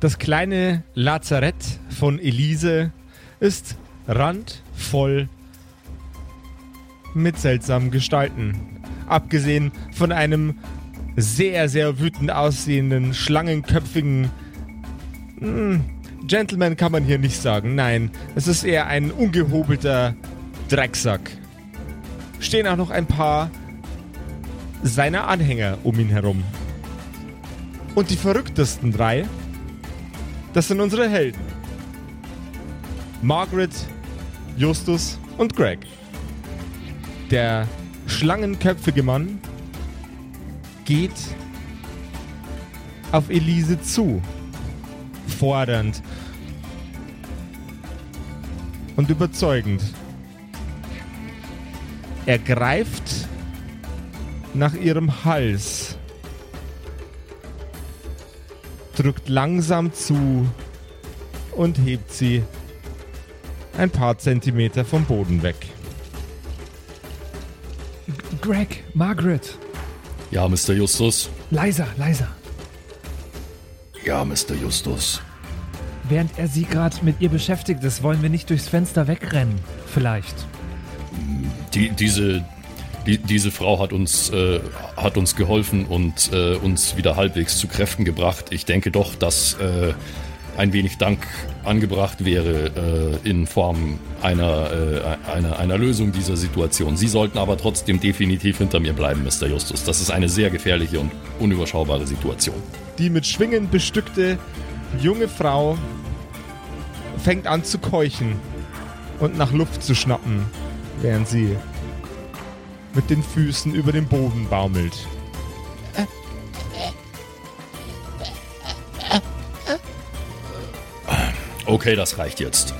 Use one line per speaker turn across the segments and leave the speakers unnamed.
Das kleine Lazarett von Elise ist randvoll mit seltsamen Gestalten. Abgesehen von einem sehr, sehr wütend aussehenden, schlangenköpfigen hm, Gentleman kann man hier nicht sagen. Nein, es ist eher ein ungehobelter Drecksack. Stehen auch noch ein paar seiner Anhänger um ihn herum. Und die verrücktesten drei, das sind unsere Helden. Margaret, Justus und Greg. Der schlangenköpfige Mann geht auf Elise zu, fordernd und überzeugend. Er greift nach ihrem Hals, drückt langsam zu und hebt sie ein paar Zentimeter vom Boden weg.
Greg, Margaret.
Ja, Mr. Justus.
Leiser, leiser.
Ja, Mr. Justus.
Während er sie gerade mit ihr beschäftigt ist, wollen wir nicht durchs Fenster wegrennen. Vielleicht.
Die, diese, die, diese Frau hat uns, äh, hat uns geholfen und äh, uns wieder halbwegs zu Kräften gebracht. Ich denke doch, dass äh, ein wenig Dank angebracht wäre äh, in Form einer, äh, einer, einer Lösung dieser Situation. Sie sollten aber trotzdem definitiv hinter mir bleiben, Mr. Justus. Das ist eine sehr gefährliche und unüberschaubare Situation.
Die mit Schwingen bestückte junge Frau fängt an zu keuchen und nach Luft zu schnappen, während sie mit den Füßen über den Boden baumelt.
Okay, das reicht jetzt.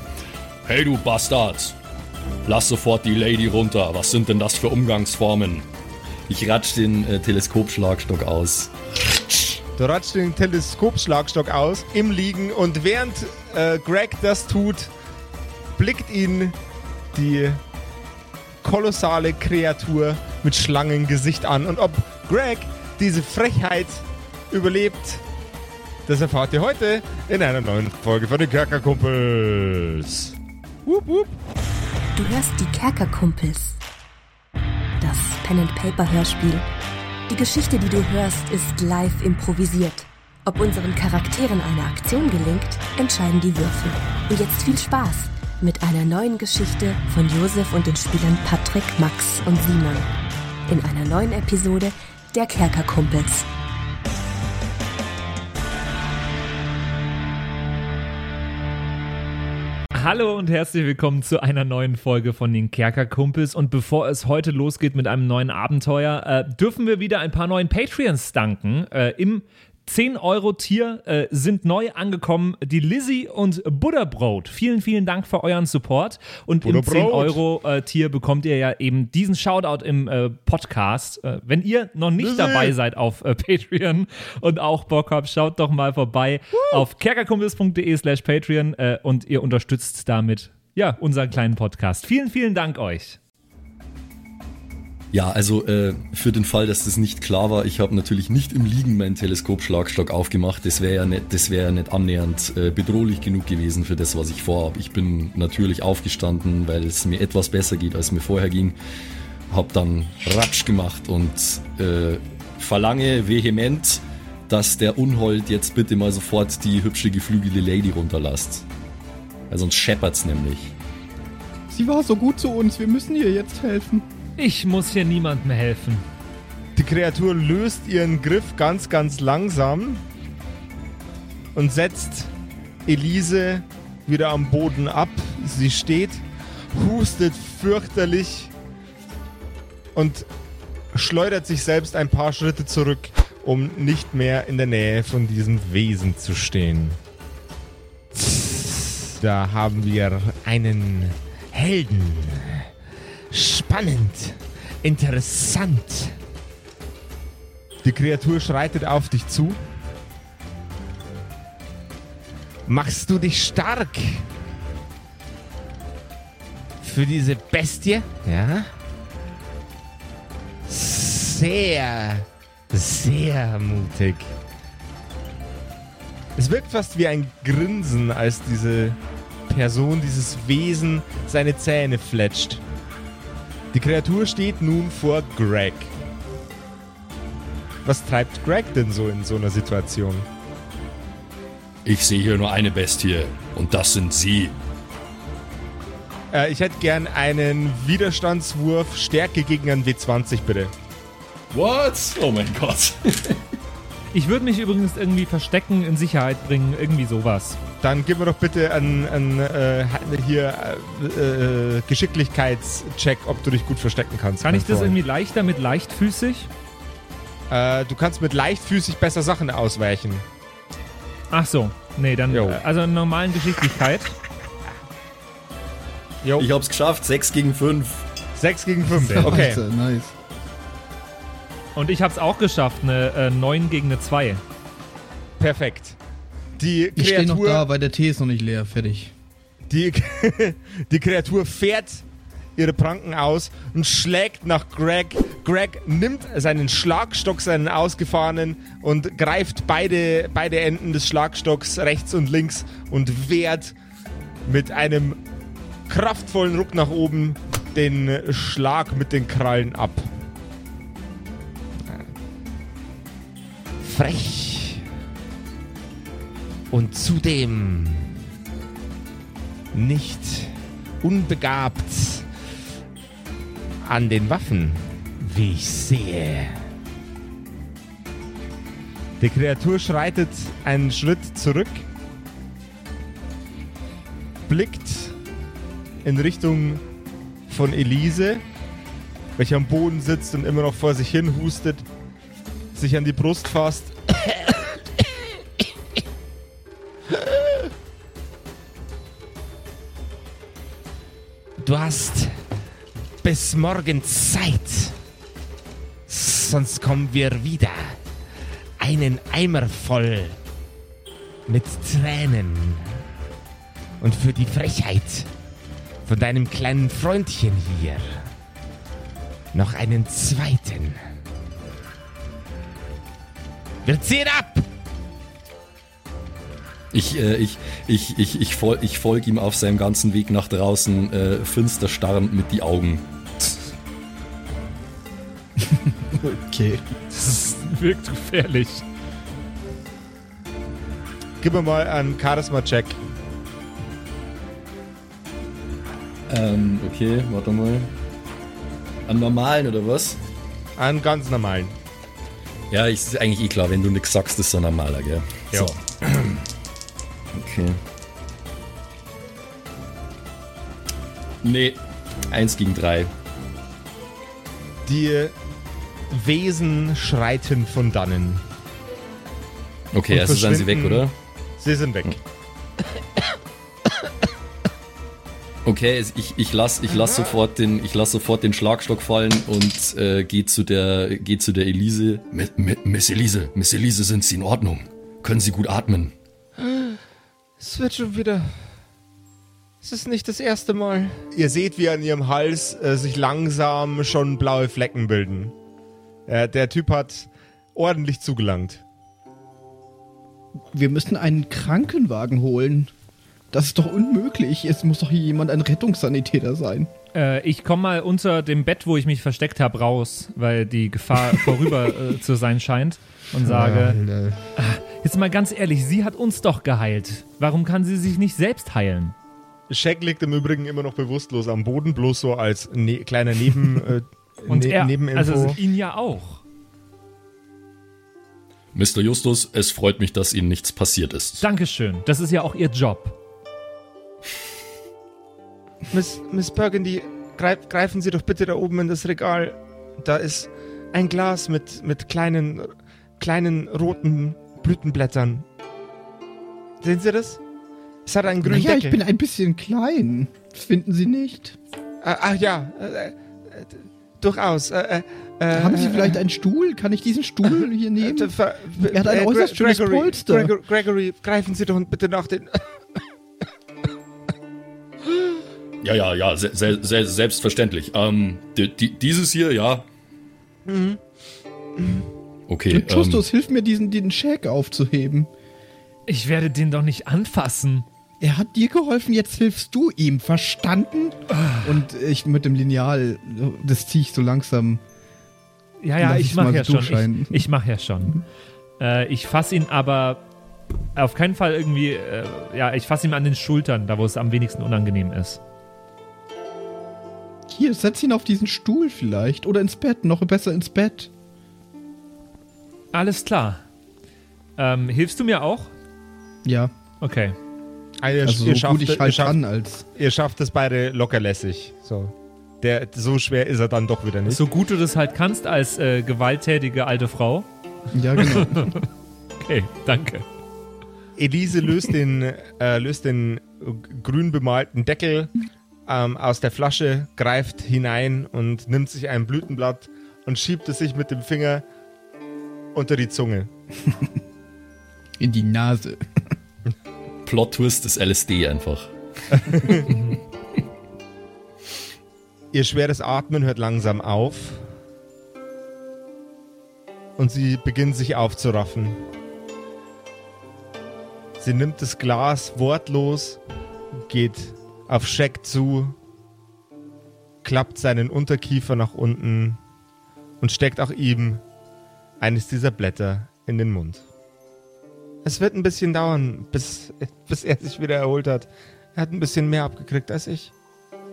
Hey du Bastard! Lass sofort die Lady runter. Was sind denn das für Umgangsformen? Ich ratsch den äh, Teleskopschlagstock aus.
Du ratschst den Teleskopschlagstock aus im Liegen und während äh, Greg das tut, blickt ihn die kolossale Kreatur mit Schlangengesicht an. Und ob Greg diese Frechheit überlebt, das erfahrt ihr heute in einer neuen Folge von den Kerkerkumpels. Wup, wup.
Du hörst die Kerkerkumpels. Das Pen-and-Paper-Hörspiel. Die Geschichte, die du hörst, ist live improvisiert. Ob unseren Charakteren eine Aktion gelingt, entscheiden die Würfel. Und jetzt viel Spaß mit einer neuen Geschichte von Josef und den Spielern Patrick, Max und Simon. In einer neuen Episode der Kerkerkumpels.
Hallo und herzlich willkommen zu einer neuen Folge von den Kerkerkumpels. Und bevor es heute losgeht mit einem neuen Abenteuer, äh, dürfen wir wieder ein paar neuen Patreons danken. Äh, Im 10-Euro-Tier äh, sind neu angekommen die Lizzie und Butterbrot. Vielen, vielen Dank für euren Support. Und im
Butterbrot.
10-Euro-Tier bekommt ihr ja eben diesen Shoutout im äh, Podcast. Äh, wenn ihr noch nicht
Lizzie.
dabei seid auf äh, Patreon und auch Bock habt, schaut doch mal vorbei auf kerkerkumpels.de slash Patreon äh, und ihr unterstützt damit ja unseren kleinen Podcast. Vielen, vielen Dank euch.
Ja, also äh, für den Fall, dass das nicht klar war, ich habe natürlich nicht im Liegen meinen Teleskopschlagstock aufgemacht. Das wäre ja nicht, das wäre nicht annähernd äh, bedrohlich genug gewesen für das, was ich vorhabe. Ich bin natürlich aufgestanden, weil es mir etwas besser geht, als mir vorher ging. Hab dann Ratsch gemacht und äh, verlange vehement, dass der Unhold jetzt bitte mal sofort die hübsche geflügelte Lady runterlasst. Weil sonst scheppert's nämlich.
Sie war so gut zu uns, wir müssen ihr jetzt helfen.
Ich muss hier niemandem helfen.
Die Kreatur löst ihren Griff ganz, ganz langsam und setzt Elise wieder am Boden ab. Sie steht, hustet fürchterlich und schleudert sich selbst ein paar Schritte zurück, um nicht mehr in der Nähe von diesem Wesen zu stehen. Da haben wir einen Helden. Spannend. Interessant. Die Kreatur schreitet auf dich zu. Machst du dich stark? Für diese Bestie? Ja. Sehr, sehr mutig. Es wirkt fast wie ein Grinsen, als diese Person, dieses Wesen seine Zähne fletscht. Die Kreatur steht nun vor Greg. Was treibt Greg denn so in so einer Situation?
Ich sehe hier nur eine Bestie und das sind Sie.
Äh, ich hätte gern einen Widerstandswurf Stärke gegen einen W20, bitte.
What? Oh mein Gott.
Ich würde mich übrigens irgendwie verstecken, in Sicherheit bringen, irgendwie sowas.
Dann gib mir doch bitte einen, einen äh, hier äh, äh, Geschicklichkeitscheck, ob du dich gut verstecken kannst.
Kann ich das
Freund.
irgendwie leichter mit leichtfüßig?
Äh, du kannst mit leichtfüßig besser Sachen ausweichen.
Ach so, nee, dann
Jo.
äh, also in normalen Geschicklichkeit.
Jo,
Ich hab's geschafft, 6 gegen 5.
6 gegen 5. Okay.
Nice, nice.
Und ich habe es auch geschafft, eine äh, 9 gegen eine 2.
Perfekt. Die
Ich stehe noch
Kreatur,
da, weil der Tee ist noch nicht leer. Fertig.
die, die Kreatur fährt ihre Pranken aus und schlägt nach Greg. Greg nimmt seinen Schlagstock, seinen ausgefahrenen, und greift beide, beide Enden des Schlagstocks rechts und links und wehrt mit einem kraftvollen Ruck nach oben den Schlag mit den Krallen ab. Frech. Und zudem nicht unbegabt an den Waffen, wie ich sehe. Die Kreatur schreitet einen Schritt zurück, blickt in Richtung von Elise, welche am Boden sitzt und immer noch vor sich hin hustet, sich an die Brust fasst. Du hast bis morgen Zeit. Sonst kommen wir wieder. Einen Eimer voll mit Tränen. Und für die Frechheit von deinem kleinen Freundchen hier noch einen zweiten. Wir ziehen ab!
Ich, äh, ich, ich, ich, ich, fol ich folge ihm auf seinem ganzen Weg nach draußen, äh, finster starrend mit die Augen.
Okay.
Das wirkt gefährlich.
Gib mir mal einen Charisma-Check.
Ähm, okay, warte mal. Am normalen oder was?
Einen ganz normalen.
Ja, ist eigentlich eh klar, wenn du nix sagst, ist so ein normaler, gell?
Ja.
So. Okay. Nee, eins gegen drei.
Die Wesen schreiten von dannen.
Okay, also sind sie weg, oder?
Sie sind weg.
Okay, ich, ich lass, ich lass sofort den, ich lass sofort den Schlagstock fallen und äh, geh zu der, geh zu der Elise. Mi- Mi- Miss Elise, Miss Elise, sind Sie in Ordnung? Können Sie gut atmen?
Es wird schon wieder. Es ist nicht das erste Mal. Ihr seht, wie an ihrem Hals äh, sich langsam schon blaue Flecken bilden. Äh, der Typ hat ordentlich zugelangt.
Wir müssen einen Krankenwagen holen. Das ist doch unmöglich. Es muss doch hier jemand ein Rettungssanitäter sein.
Äh, ich komme mal unter dem Bett, wo ich mich versteckt habe, raus, weil die Gefahr vorüber äh, zu sein scheint und sage, jetzt mal ganz ehrlich, sie hat uns doch geheilt. Warum kann sie sich nicht selbst heilen?
Shaq liegt im Übrigen immer noch bewusstlos am Boden, bloß so als ne kleiner Neben, äh,
Und
ne
er,
Nebeninfo.
also ihn ja auch.
Mr. Justus, es freut mich, dass Ihnen nichts passiert ist.
Dankeschön, das ist ja auch ihr Job.
Miss, Miss Burgundy, greif, greifen Sie doch bitte da oben in das Regal. Da ist ein Glas mit, mit kleinen, kleinen roten Blütenblättern. Sehen Sie das? Es hat einen grünen
Naja, ich
Deckel.
bin ein bisschen klein. Finden Sie nicht?
Ah, ach ja, äh, äh, durchaus. Äh, äh,
Haben Sie
äh,
vielleicht einen Stuhl? Kann ich diesen Stuhl hier
äh,
nehmen? Er hat ein
äh,
äußerst schönes
Gregory,
Polster.
Gregor, Gregory, greifen Sie doch bitte nach den.
Ja, ja, ja, se se se selbstverständlich. Ähm, di di dieses hier, ja. Okay,
Justus,
ähm,
hilf mir, diesen, diesen Scheck aufzuheben.
Ich werde den doch nicht anfassen.
Er hat dir geholfen, jetzt hilfst du ihm. Verstanden? Und ich mit dem Lineal, das ziehe ich so langsam.
Ja, ja, ich mache ja
so
schon.
durchscheinen.
Ich, ich mache ja schon. Äh, ich fasse ihn aber auf keinen Fall irgendwie, äh, ja, ich fasse ihn an den Schultern, da wo es am wenigsten unangenehm ist.
Hier, setz ihn auf diesen Stuhl vielleicht. Oder ins Bett, noch besser ins Bett.
Alles klar. Ähm, hilfst du mir auch?
Ja,
Okay.
Ihr,
also
ihr
so
schafft,
gut ich
ihr,
halt
schafft,
kann als.
ihr schafft es beide lockerlässig. So. Der, so schwer ist er dann doch wieder nicht.
So gut du das halt kannst als äh, gewalttätige alte Frau.
Ja, genau.
Okay, danke.
Elise löst den, äh, löst den grün bemalten Deckel ähm, aus der Flasche, greift hinein und nimmt sich ein Blütenblatt und schiebt es sich mit dem Finger unter die Zunge.
In die Nase.
Plot-Twist ist LSD einfach.
Ihr schweres Atmen hört langsam auf und sie beginnt sich aufzuraffen. Sie nimmt das Glas wortlos, geht auf Scheck zu, klappt seinen Unterkiefer nach unten und steckt auch ihm eines dieser Blätter in den Mund. Es wird ein bisschen dauern, bis, bis er sich wieder erholt hat. Er hat ein bisschen mehr abgekriegt als ich.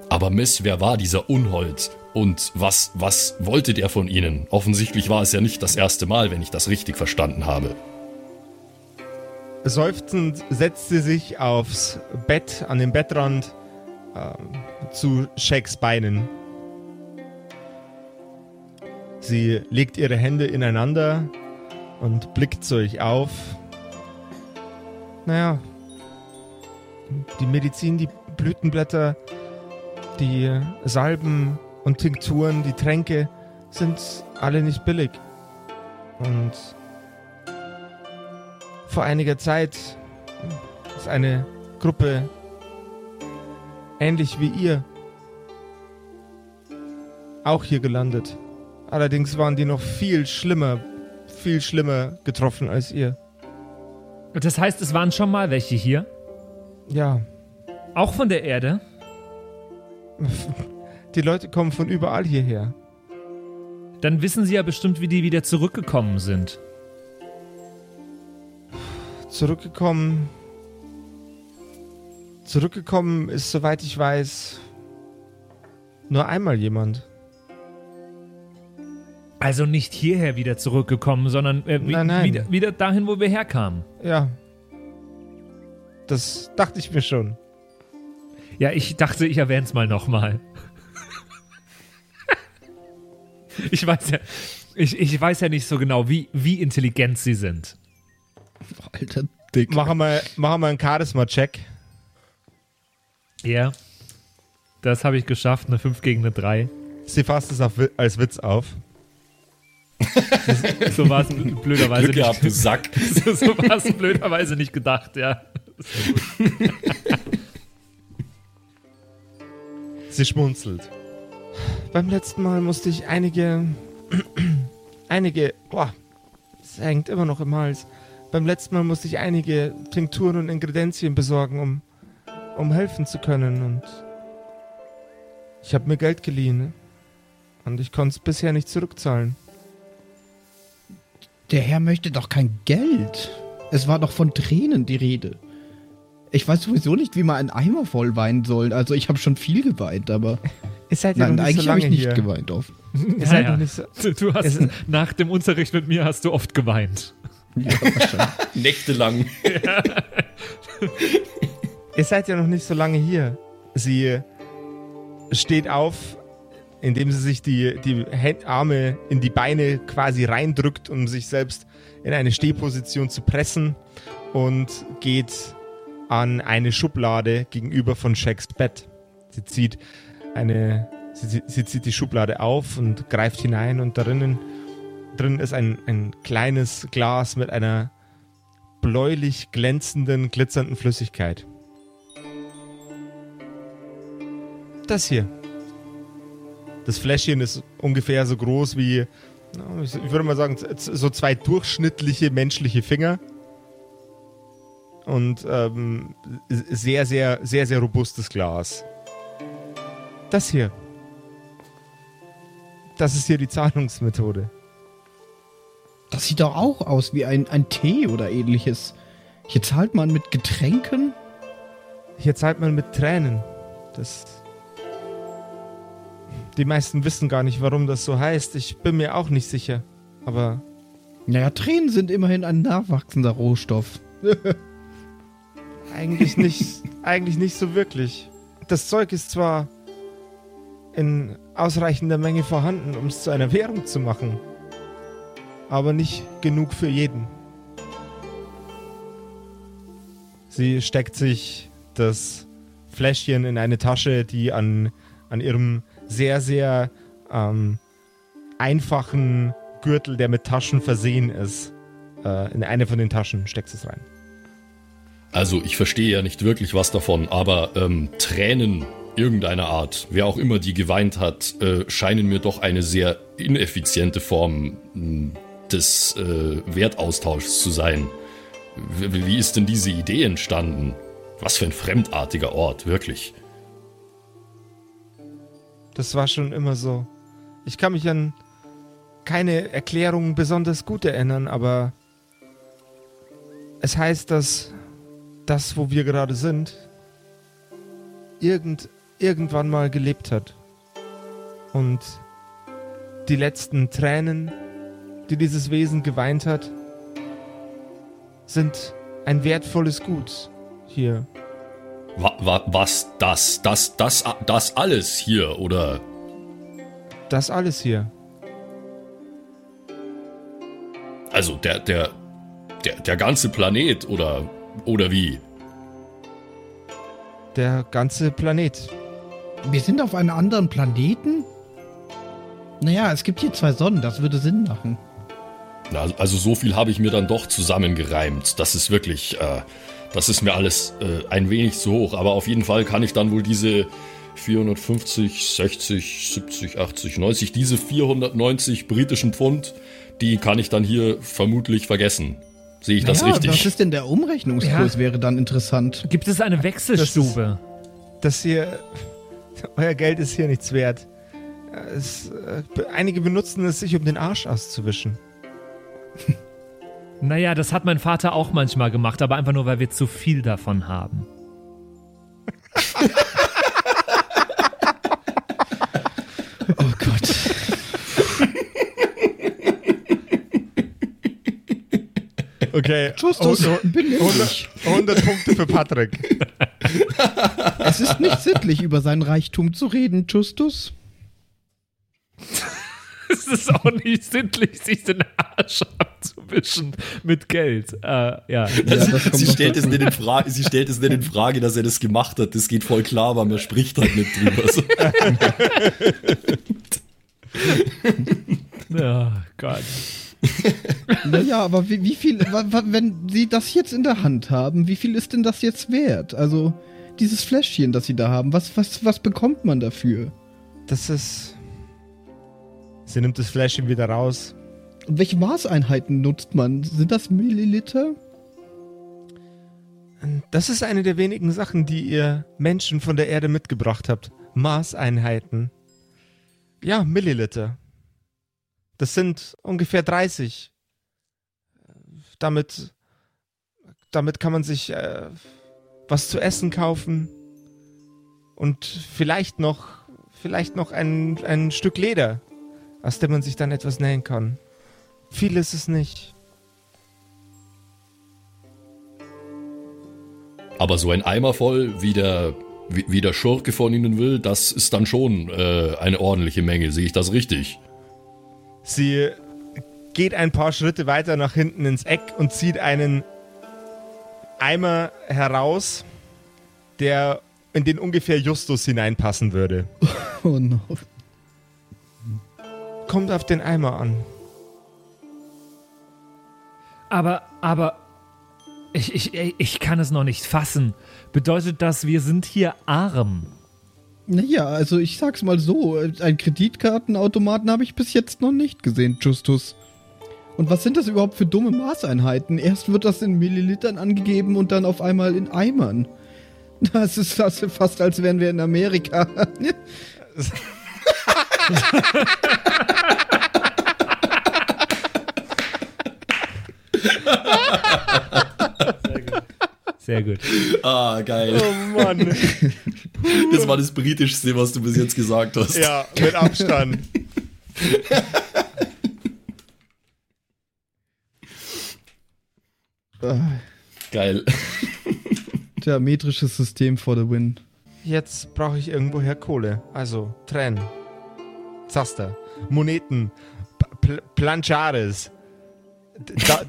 Aber Miss, wer war dieser Unhold? Und was, was wollte der von Ihnen? Offensichtlich war es ja nicht das erste Mal, wenn ich das richtig verstanden habe.
Seufzend setzt sie sich aufs Bett, an den Bettrand, ähm, zu Shakes Beinen. Sie legt ihre Hände ineinander und blickt zu euch auf. Naja, die Medizin, die Blütenblätter, die Salben und Tinkturen, die Tränke sind alle nicht billig. Und vor einiger Zeit ist eine Gruppe ähnlich wie ihr auch hier gelandet. Allerdings waren die noch viel schlimmer, viel schlimmer getroffen als ihr.
Das heißt, es waren schon mal welche hier?
Ja,
Auch von der Erde?
die Leute kommen von überall hierher.
Dann wissen sie ja bestimmt, wie die wieder zurückgekommen sind.
Zurückgekommen. Zurückgekommen ist, soweit ich weiß, nur einmal jemand.
Also nicht hierher wieder zurückgekommen, sondern äh, wie,
Nein, nein.
Wieder, wieder dahin, wo wir herkamen.
Ja. Das dachte ich mir schon.
Ja, ich dachte, ich erwähne es mal nochmal. ich weiß ja, ich, ich weiß ja nicht so genau, wie, wie intelligent sie sind.
Alter Dick.
Machen wir, machen wir einen Charisma-Check.
Ja. Das habe ich geschafft, eine 5 gegen eine 3.
Sie fasst es auf, als Witz auf.
So war es blöderweise
Glück gehabt, du
nicht.
Sack.
so so war es blöderweise nicht gedacht, ja.
Sie schmunzelt. Beim letzten Mal musste ich einige. einige. Boah, es hängt immer noch im Hals. Beim letzten Mal musste ich einige Tinkturen und Ingredienzien besorgen, um, um helfen zu können. Und ich habe mir Geld geliehen. Und ich konnte es bisher nicht zurückzahlen.
Der Herr möchte doch kein Geld. Es war doch von Tränen die Rede. Ich weiß sowieso nicht, wie man einen Eimer voll weinen soll. Also ich habe schon viel geweint, aber
Ihr seid ja
nein, eigentlich
so
habe ich nicht
hier.
geweint. Auf.
Ihr seid
Ja,
noch
ja.
nicht so,
Du, hast
Es-
nach dem Unterricht mit mir hast du oft geweint.
Ja.
Nächtelang.
Ihr seid ja noch nicht so lange hier. Sie steht auf, indem sie sich die, die Arme in die Beine quasi reindrückt, um sich selbst in eine Stehposition zu pressen und geht an eine Schublade gegenüber von Shacks Bett. Sie zieht eine, sie, sie- zieht die Schublade auf und greift hinein und drinnen, drin ist ein, ein kleines Glas mit einer bläulich glänzenden, glitzernden Flüssigkeit. Das hier. Das Fläschchen ist ungefähr so groß wie, ich würde mal sagen, so zwei durchschnittliche menschliche Finger. und ähm, sehr, sehr, sehr, sehr robustes Glas. Das hier. Das ist hier die Zahlungsmethode.
Das sieht doch auch aus wie ein, ein Tee oder ähnliches. Hier zahlt man mit Getränken?
Hier zahlt man mit Tränen. Das. Die meisten wissen gar nicht, warum das so heißt. Ich bin mir auch nicht sicher. Aber.
Naja, Tränen sind immerhin ein nachwachsender Rohstoff.
eigentlich nicht. eigentlich nicht so wirklich. Das Zeug ist zwar in ausreichender Menge vorhanden, um es zu einer Währung zu machen. Aber nicht genug für jeden. Sie steckt sich das Fläschchen in eine Tasche, die an, an ihrem sehr, sehr ähm, einfachen Gürtel, der mit Taschen versehen ist. Äh, in eine von den Taschen steckt es rein.
Also ich verstehe ja nicht wirklich was davon, aber ähm, Tränen irgendeiner Art, wer auch immer die geweint hat, äh, scheinen mir doch eine sehr ineffiziente Form hm, des äh, Wertaustauschs zu sein. Wie ist denn diese Idee entstanden? Was für ein fremdartiger Ort, wirklich.
Das war schon immer so. Ich kann mich an keine Erklärung besonders gut erinnern, aber es heißt, dass das, wo wir gerade sind, irgend, irgendwann mal gelebt hat. Und die letzten Tränen, die dieses Wesen geweint hat, sind ein wertvolles Gut hier.
Wa, wa, was? Das, das, das, das alles hier, oder?
Das alles hier.
Also der, der, der, der ganze Planet, oder, oder wie?
Der ganze Planet.
Wir sind auf einem anderen Planeten? Naja, es gibt hier zwei Sonnen, das würde Sinn machen.
Na, also so viel habe ich mir dann doch zusammengereimt. Das ist wirklich, äh, das ist mir alles äh, ein wenig zu hoch. Aber auf jeden Fall kann ich dann wohl diese 450, 60, 70, 80, 90, diese 490 britischen Pfund, die kann ich dann hier vermutlich vergessen. Sehe ich das
naja,
richtig?
Was ist denn der Umrechnungskurs?
Ja.
Wäre dann interessant.
Gibt es eine Wechselstube?
Das hier. Euer Geld ist hier nichts wert. Es, äh, einige benutzen es, sich um den Arsch auszuwischen.
Naja, das hat mein Vater auch manchmal gemacht, aber einfach nur, weil wir zu viel davon haben.
Oh Gott.
Okay.
Justus,
Oh, oh,
benimm
100,
dich.
100 Punkte für Patrick.
Es ist nicht sittlich, über seinen Reichtum zu reden, Justus.
Es ist auch nicht sittlich, sich den Arsch abzuwischen mit Geld. Äh, ja.
Ja, kommt
sie, stellt es nicht in Frage, sie stellt es nicht in Frage, dass er das gemacht hat. Das geht voll klar, aber man spricht halt nicht drüber. So.
ja, Gott.
Naja, aber wie, wie viel, wenn Sie das jetzt in der Hand haben, wie viel ist denn das jetzt wert? Also, dieses Fläschchen, das Sie da haben, was, was, was bekommt man dafür?
Das ist. Sie nimmt das Fläschchen wieder raus.
Welche Maßeinheiten nutzt man? Sind das Milliliter?
Das ist eine der wenigen Sachen, die ihr Menschen von der Erde mitgebracht habt. Maßeinheiten. Ja, Milliliter. Das sind ungefähr 30. Damit, damit kann man sich äh, was zu essen kaufen und vielleicht noch, vielleicht noch ein, ein Stück Leder, aus dem man sich dann etwas nähen kann. Viel ist es nicht.
Aber so ein Eimer voll, wie der, wie, wie der Schurke von ihnen will, das ist dann schon äh, eine ordentliche Menge. Sehe ich das richtig?
Sie geht ein paar Schritte weiter nach hinten ins Eck und zieht einen Eimer heraus, der in den ungefähr Justus hineinpassen würde.
Oh no.
Kommt auf den Eimer an.
Aber, aber, ich, ich, ich kann es noch nicht fassen. Bedeutet das, wir sind hier arm?
Naja, also ich sag's mal so, einen Kreditkartenautomaten habe ich bis jetzt noch nicht gesehen, Justus. Und was sind das überhaupt für dumme Maßeinheiten? Erst wird das in Millilitern angegeben und dann auf einmal in Eimern. Das ist das fast, als wären wir in Amerika.
Sehr gut.
Ah, geil.
Oh Mann.
Das war das britischste, was du bis jetzt gesagt hast.
ja, mit Abstand.
Geil.
Tja, metrisches System for the win.
Jetzt brauche ich irgendwoher Kohle. Also Tränen. Zaster. Moneten. Pl Planchares. Da,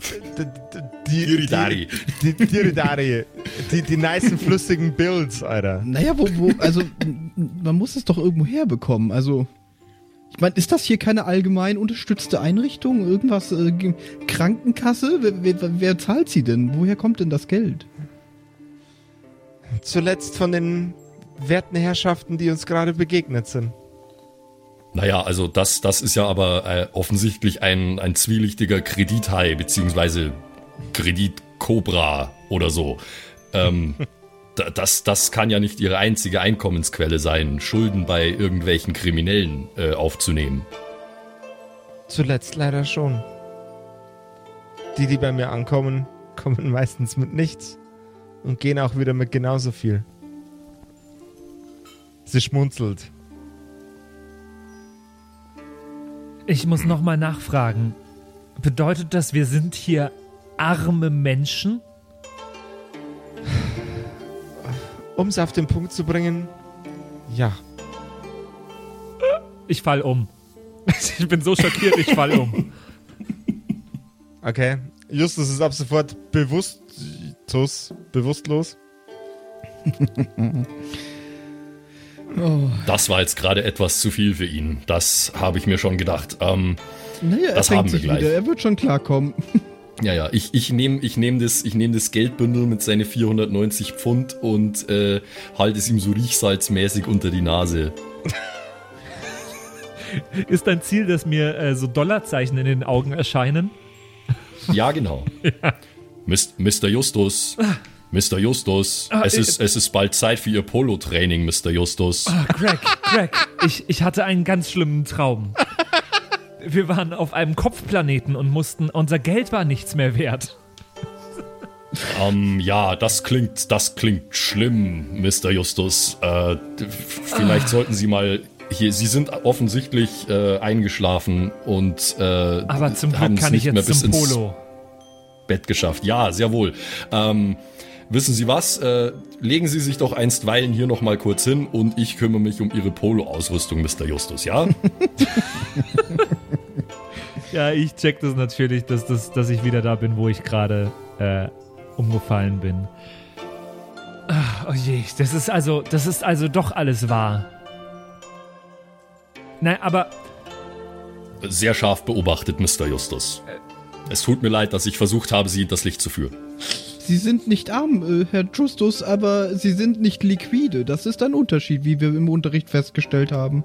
die,
Diridari.
Die, die, Diridari. Die, die nicen, flüssigen Builds, Alter.
Naja, wo, wo, also, man muss es doch irgendwo herbekommen. Also, ich meine, ist das hier keine allgemein unterstützte Einrichtung? Irgendwas, äh, Krankenkasse? Wer, wer, wer zahlt sie denn? Woher kommt denn das Geld?
Zuletzt von den werten Herrschaften, die uns gerade begegnet sind.
Naja, also das, das ist ja aber äh, offensichtlich ein, ein zwielichtiger Kredithai, beziehungsweise Kreditkobra oder so. Ähm, da- das, das kann ja nicht ihre einzige Einkommensquelle sein, Schulden bei irgendwelchen Kriminellen äh, aufzunehmen.
Zuletzt leider schon. Die, die bei mir ankommen, kommen meistens mit nichts und gehen auch wieder mit genauso viel. Sie schmunzelt.
Ich muss nochmal nachfragen. Bedeutet das, wir sind hier arme Menschen?
Um es auf den Punkt zu bringen, ja.
Ich fall um. Ich bin so schockiert, ich fall um.
Okay. Justus ist ab sofort bewusstlos. Bewusstlos.
Oh.
Das war jetzt gerade etwas zu viel für ihn. Das habe ich mir schon gedacht. Ähm,
Naja, er
Das haben wir
sich
gleich.
wieder. Er wird schon klarkommen.
ja, ja, ich, ich nehme ich nehm das, ich nehm das Geldbündel mit seine 490 Pfund und äh, halte es ihm so riechsalzmäßig unter die Nase.
Ist dein Ziel, dass mir äh, so Dollarzeichen in den Augen erscheinen?
Ja, genau. Mis- Mr. Justus. Mr. Justus,
Ah,
es,
äh,
ist, es ist bald Zeit für Ihr Polo-Training, Mr. Justus.
Ah, Greg, Greg, ich, ich hatte einen ganz schlimmen Traum. Wir waren auf einem Kopfplaneten und mussten, unser Geld war nichts mehr wert.
Ähm, ja, das klingt, das klingt schlimm, Mr. Justus. Äh, vielleicht sollten Sie mal hier, Sie sind offensichtlich äh, eingeschlafen und äh,
Aber zum Glück kann ich
nicht mehr
jetzt
bis
zum
ins
Polo.
Bett geschafft. Ja, sehr wohl. Ähm, wissen Sie was? Äh, legen Sie sich doch einstweilen hier noch mal kurz hin und ich kümmere mich um Ihre Polo-Ausrüstung, Mr. Justus, ja?
Ja, ich check das natürlich, dass, das, dass ich wieder da bin, wo ich gerade äh, umgefallen bin. Ach, oh je, das ist also, das ist also doch alles wahr. Nein, aber
Sehr scharf beobachtet, Mr. Justus. Es tut mir leid, dass ich versucht habe, Sie in das Licht zu führen.
Sie sind nicht arm, äh, Herr Justus, aber sie sind nicht liquide. Das ist ein Unterschied, wie wir im Unterricht festgestellt haben.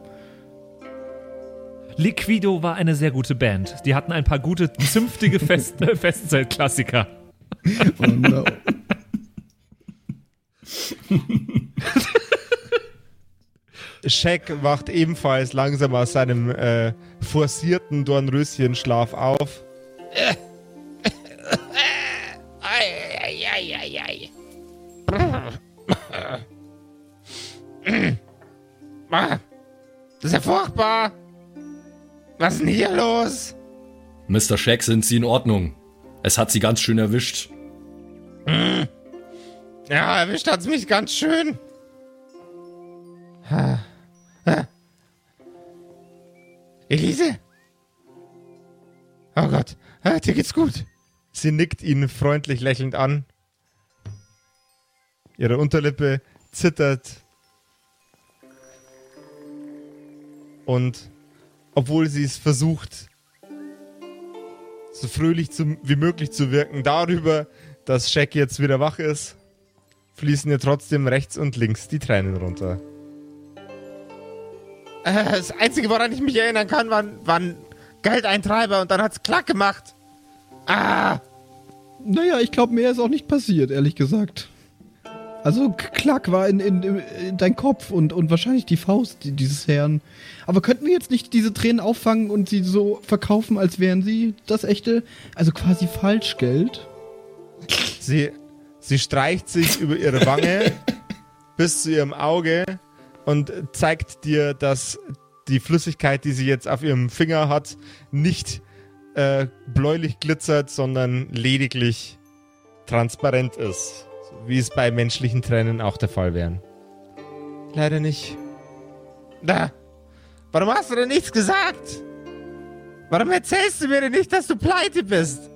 Liquido war eine sehr gute Band. Die hatten ein paar gute, zünftige Fest äh, Festzeltklassiker.
Oh no.
Shaq wacht ebenfalls langsam aus seinem äh, forcierten Dornröschenschlaf auf. Das ist ja furchtbar. Was ist denn hier los?
Mr. Shack, sind Sie in Ordnung? Es hat Sie ganz schön erwischt.
Ja, erwischt hat's mich ganz schön. Elise? Oh Gott, dir geht's gut. Sie nickt ihn freundlich lächelnd an. Ihre Unterlippe zittert. Und obwohl sie es versucht, so fröhlich zu, wie möglich zu wirken, darüber, dass Shaq jetzt wieder wach ist, fließen ihr trotzdem rechts und links die Tränen runter. Äh, Das Einzige, woran ich mich erinnern kann, waren, waren Geldeintreiber und dann hat's klack gemacht. Ah!
Naja, ich glaube, mehr ist auch nicht passiert, ehrlich gesagt. Also Klack war in, in, in dein Kopf und, und wahrscheinlich die Faust dieses Herrn. Aber könnten wir jetzt nicht diese Tränen auffangen und sie so verkaufen, als wären sie das echte, also quasi Falschgeld?
Sie, sie streicht sich über ihre Wange bis zu ihrem Auge und zeigt dir, dass die Flüssigkeit, die sie jetzt auf ihrem Finger hat, nicht äh, bläulich glitzert, sondern lediglich transparent ist. Wie es bei menschlichen Tränen auch der Fall wäre. Leider nicht. Da! Warum hast du denn nichts gesagt? Warum erzählst du mir denn nicht, dass du pleite bist?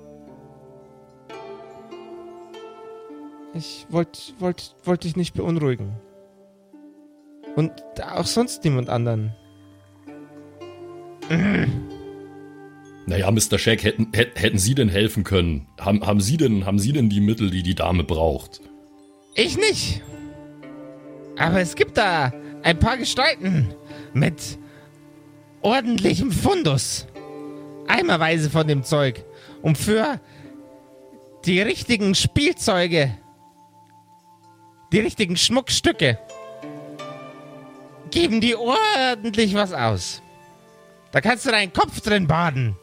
Ich wollte wollt, wollt dich nicht beunruhigen. Und auch sonst niemand anderen.
Naja, Mr. Shack, hätten, hätten Sie denn helfen können? Haben, haben, Sie denn, haben Sie denn die Mittel, die die Dame braucht?
Ich nicht. Aber es gibt da ein paar Gestalten mit ordentlichem Fundus. Eimerweise von dem Zeug. Und für die richtigen Spielzeuge, die richtigen Schmuckstücke, geben die ordentlich was aus. Da kannst du deinen Kopf drin baden.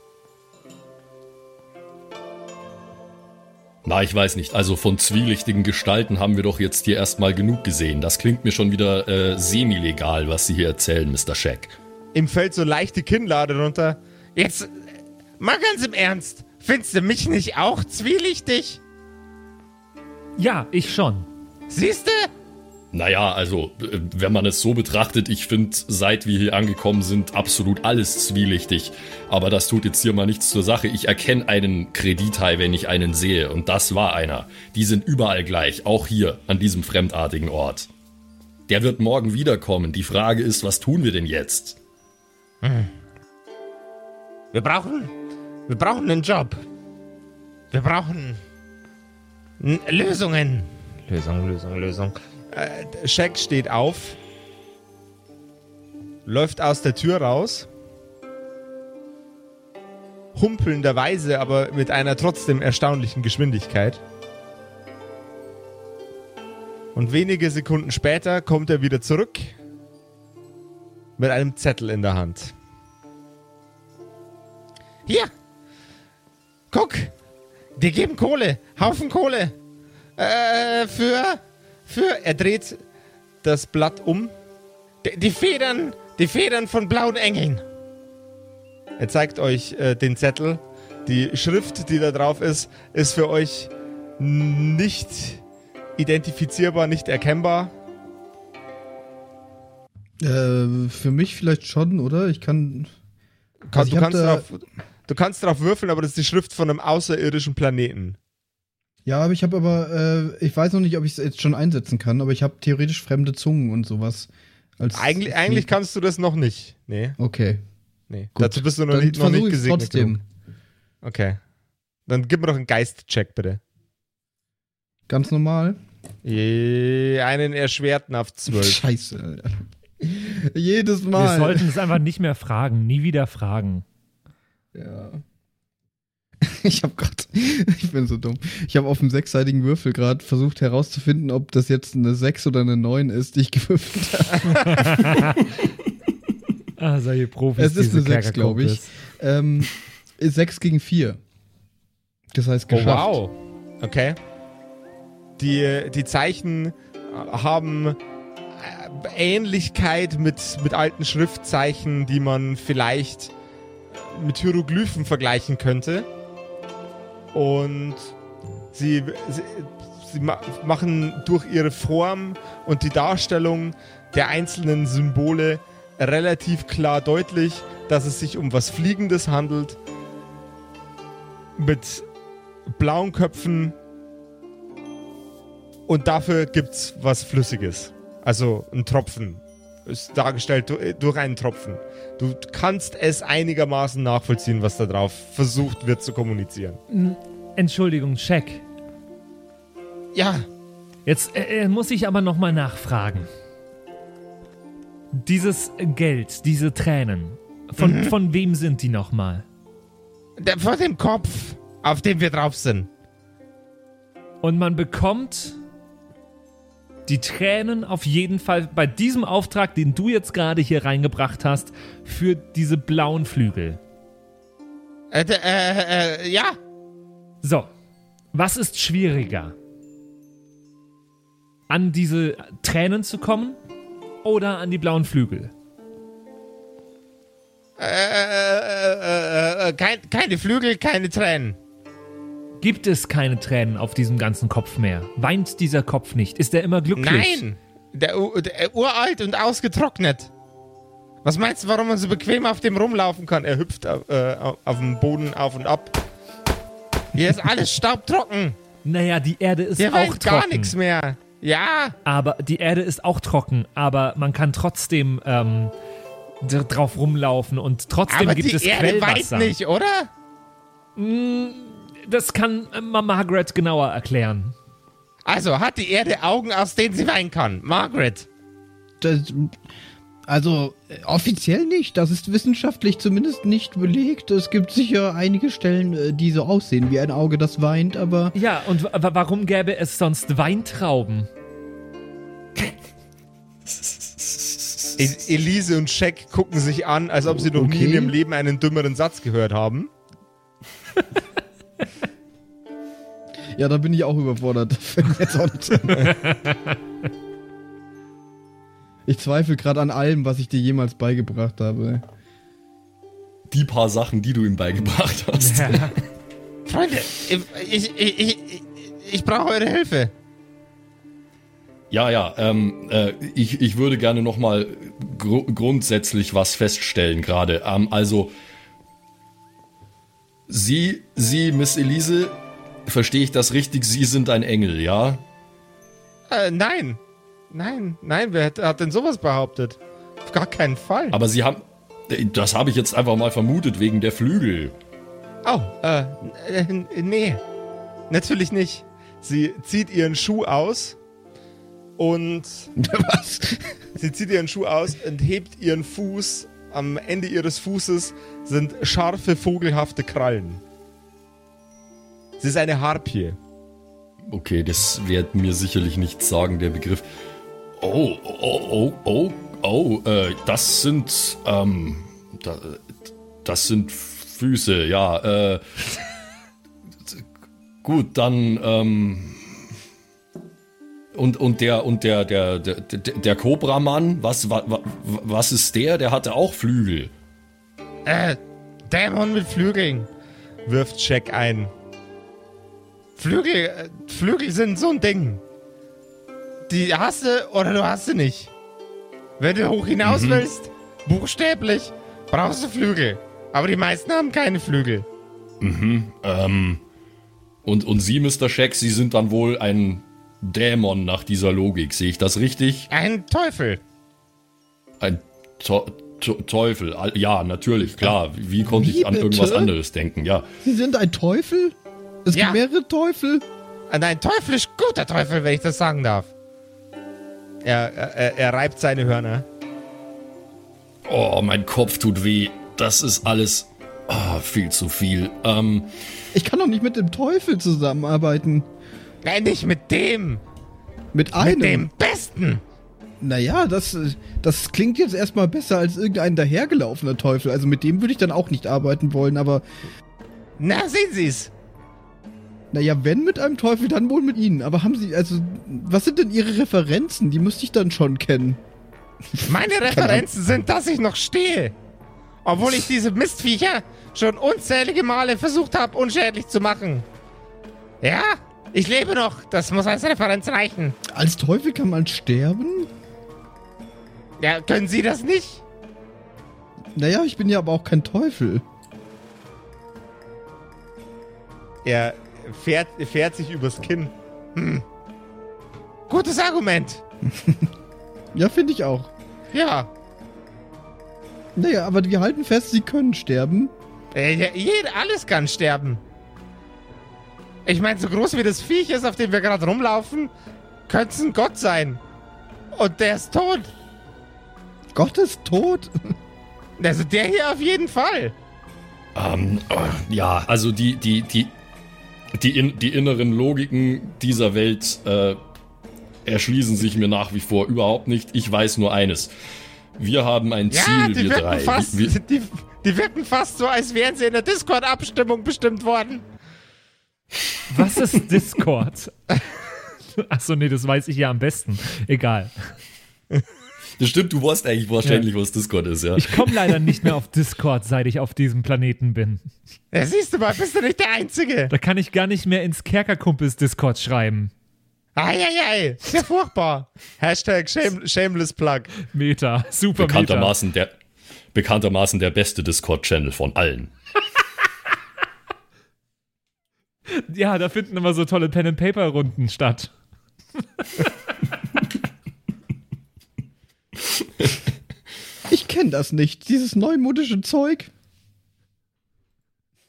Na, ich weiß nicht. Also von zwielichtigen Gestalten haben wir doch jetzt hier erstmal genug gesehen. Das klingt mir schon wieder äh, semi-legal, was Sie hier erzählen, Mr. Shack.
Ihm fällt so leichte Kinnlade runter. Jetzt, mal ganz im Ernst. Findest du mich nicht auch zwielichtig?
Ja, ich schon.
Siehst du?
Naja, also, äh, wenn man es so betrachtet, ich finde, seit wir hier angekommen sind, absolut alles zwielichtig. Aber das tut jetzt hier mal nichts zur Sache. Ich erkenne einen Kredithai, wenn ich einen sehe. Und das war einer. Die sind überall gleich, auch hier, an diesem fremdartigen Ort. Der wird morgen wiederkommen. Die Frage ist, was tun wir denn jetzt?
Hm. Wir brauchen, wir brauchen einen Job. Wir brauchen Lösungen. Lösung, Lösung, Lösung. Äh, Shaq steht auf, läuft aus der Tür raus, humpelnderweise, aber mit einer trotzdem erstaunlichen Geschwindigkeit. Und wenige Sekunden später kommt er wieder zurück mit einem Zettel in der Hand. Hier! Guck! Die geben Kohle! Haufen Kohle! Äh, für für. Er dreht das Blatt um. Die, die Federn, die Federn von blauen Engeln. Er zeigt euch äh, den Zettel. Die Schrift, die da drauf ist, ist für euch nicht identifizierbar, nicht erkennbar.
Äh, für mich vielleicht schon, oder? Ich
kann. Also du, kannst drauf, du kannst drauf würfeln, aber das ist die Schrift von einem außerirdischen Planeten.
Ja, aber ich habe aber, äh, ich weiß noch nicht, ob ich es jetzt schon einsetzen kann, aber ich habe theoretisch fremde Zungen und sowas.
eigentlich, eigentlich kannst du das noch nicht. Nee.
Okay.
Nee. Gut. Dazu bist du noch, Dann nicht, noch nicht gesegnet. Trotzdem. Genug. Okay. Dann gib mir doch einen Geist-Check, bitte.
Ganz normal.
Je, einen erschwerten auf 12.
Scheiße, Alter. Jedes Mal.
Wir sollten es einfach nicht mehr fragen, nie wieder fragen.
Ja. Ich habe gerade, ich bin so dumm. Ich habe auf dem sechsseitigen Würfel gerade versucht herauszufinden, ob das jetzt eine 6 oder eine 9 ist, die ich gewürfelt habe.
ah, solche Profis.
Es ist eine 6, glaube ich. Ähm, 6 gegen 4. Das heißt geschafft.
Oh, wow. Okay. Die, die Zeichen haben Ähnlichkeit mit, mit alten Schriftzeichen, die man vielleicht mit Hieroglyphen vergleichen könnte. Und sie, sie, sie machen durch ihre Form und die Darstellung der einzelnen Symbole relativ klar deutlich, dass es sich um was Fliegendes handelt. Mit blauen Köpfen. Und dafür gibt es was Flüssiges. Also ein Tropfen. Ist dargestellt durch einen Tropfen. Du kannst es einigermaßen nachvollziehen, was da drauf versucht wird zu kommunizieren.
Entschuldigung, Check.
Ja.
Jetzt äh, äh muss ich aber nochmal nachfragen. Dieses Geld, diese Tränen, von, mhm. von wem sind die nochmal?
Von dem Kopf. auf dem wir drauf sind.
Und man bekommt die Tränen auf jeden Fall bei diesem Auftrag, den du jetzt gerade hier reingebracht hast, für diese blauen Flügel.
Äh, äh, äh, ja.
So, was ist schwieriger? An diese Tränen zu kommen oder an die blauen Flügel?
Äh, äh, äh, äh, kein, keine Flügel, keine Tränen.
Gibt es keine Tränen auf diesem ganzen Kopf mehr? Weint dieser Kopf nicht? Ist er immer glücklich?
Nein! Der, der uralt und ausgetrocknet. Was meinst du, warum man so bequem auf dem rumlaufen kann? Er hüpft auf, äh, auf dem Boden auf und ab. Hier ist alles staubtrocken.
Naja, die Erde ist
Hier
auch trocken.
gar nichts mehr. Ja,
Aber die Erde ist auch trocken, aber man kann trotzdem ähm, drauf rumlaufen und trotzdem
aber
gibt
die
es
Erde weint
Quellwasser.
nicht, oder?
Das kann äh, Ma- Margaret genauer erklären.
Also hat die Erde Augen, aus denen sie weinen kann. Margaret.
Das, also äh, offiziell nicht. Das ist wissenschaftlich zumindest nicht belegt. Es gibt sicher einige Stellen, äh, die so aussehen wie ein Auge, das weint, aber
Ja, und wa- wa- warum gäbe es sonst Weintrauben?
Elise und Shaq gucken sich an, als ob sie noch nie
Okay.
in ihrem Leben einen dümmeren Satz gehört haben.
ja, da bin ich auch überfordert. Ich zweifle gerade an allem, was ich dir jemals beigebracht habe.
Die paar Sachen, die du ihm beigebracht hast.
Freunde, ich, ich, ich, ich, ich brauche eure Hilfe.
Ja, ja, ähm, äh, ich, ich würde gerne nochmal gru grundsätzlich was feststellen gerade. Ähm, also, Sie, Sie, Miss Elise, verstehe ich das richtig? Sie sind ein Engel, ja?
Äh, nein. Nein, nein, wer hat, hat denn sowas behauptet? Auf gar keinen Fall.
Aber Sie haben, äh, das habe ich jetzt einfach mal vermutet wegen der Flügel.
Oh, äh, äh, nee. Natürlich nicht. Sie zieht ihren Schuh aus und
Was?
sie zieht ihren Schuh aus und hebt ihren Fuß. Am Ende ihres Fußes sind scharfe, vogelhafte Krallen. Sie ist eine Harpie.
Okay, das wird mir sicherlich nichts sagen, der Begriff. Oh, oh, oh, oh, oh, äh, das sind, ähm, da, das sind Füße, ja, äh, gut, dann, ähm, und, und der, und der, der, der, der, der Cobra-Mann, was, wa, wa, was ist der? Der hatte auch Flügel.
Äh, Dämon mit Flügeln, wirft Jack ein. Flügel, Flügel sind so ein Ding. Die hast du oder du hast sie nicht. Wenn du hoch hinaus willst, buchstäblich, brauchst du Flügel. Aber die meisten haben keine Flügel.
Ähm, und, und Sie, Mr. Shack, Sie sind dann wohl ein Dämon nach dieser Logik. Sehe ich das richtig?
Ein Teufel.
Ein Teu- Teufel. Ja, natürlich, klar. Wie konnte
Wie
ich an irgendwas anderes denken? Ja.
Sie sind ein Teufel? Es
Ja.
gibt mehrere Teufel?
Ein, ein teuflisch guter Teufel, wenn ich das sagen darf. Er, er, er reibt seine Hörner.
Oh, mein Kopf tut weh. Das ist alles ah, viel zu viel. Ähm,
Ich kann doch nicht mit dem Teufel zusammenarbeiten.
Nein, nicht mit dem.
Mit einem.
Mit dem Besten.
Naja, das, das klingt jetzt erstmal besser als irgendein dahergelaufener Teufel. Also mit dem würde ich dann auch nicht arbeiten wollen, aber
Na, sehen Sie's.
Naja, wenn mit einem Teufel, dann wohl mit Ihnen. Aber haben Sie, also, was sind denn Ihre Referenzen? Die müsste ich dann schon kennen.
Meine Referenzen sind, dass ich noch stehe. Obwohl ich diese Mistviecher schon unzählige Male versucht habe, unschädlich zu machen. Ja, ich lebe noch. Das muss als Referenz reichen.
Als Teufel kann man sterben?
Ja, können Sie das nicht?
Naja, ich bin ja aber auch kein Teufel.
Er fährt, fährt sich übers Kinn. Hm. Gutes Argument.
Ja, finde ich auch.
Ja.
Naja, aber wir halten fest, Sie können sterben.
Äh, ja, jeder, alles kann sterben. Ich meine, so groß wie das Viech ist, auf dem wir gerade rumlaufen, könnte es ein Gott sein. Und der ist tot.
Gott ist tot.
Also der hier auf jeden Fall.
ähm, oh, ja, also die, die, die, die, in, die inneren Logiken dieser Welt äh, erschließen sich mir nach wie vor überhaupt nicht. Ich weiß nur eines. Wir haben ein
Ja,
Ziel,
die
wir
wirken,
drei.
fast,
Wir,
die, die wirken fast so, als wären sie in der Discord-Abstimmung bestimmt worden.
Was ist Discord? Achso, nee, das weiß ich ja am besten. Egal.
Das stimmt, du weißt eigentlich wahrscheinlich, was Discord ist, ja.
Ich komme leider nicht mehr auf Discord, seit ich auf diesem Planeten bin.
Ja, siehst du mal, bist du nicht der Einzige.
Da kann ich gar nicht mehr ins Kerkerkumpels Discord schreiben.
Eieiei, ist ja furchtbar. Hashtag shame, shameless plug.
Meta, super Meta.
bekanntermaßen der, bekanntermaßen der beste Discord-Channel von allen.
Ja, da finden immer so tolle Pen-and-Paper-Runden statt.
Ich kenne das nicht, dieses neumodische Zeug.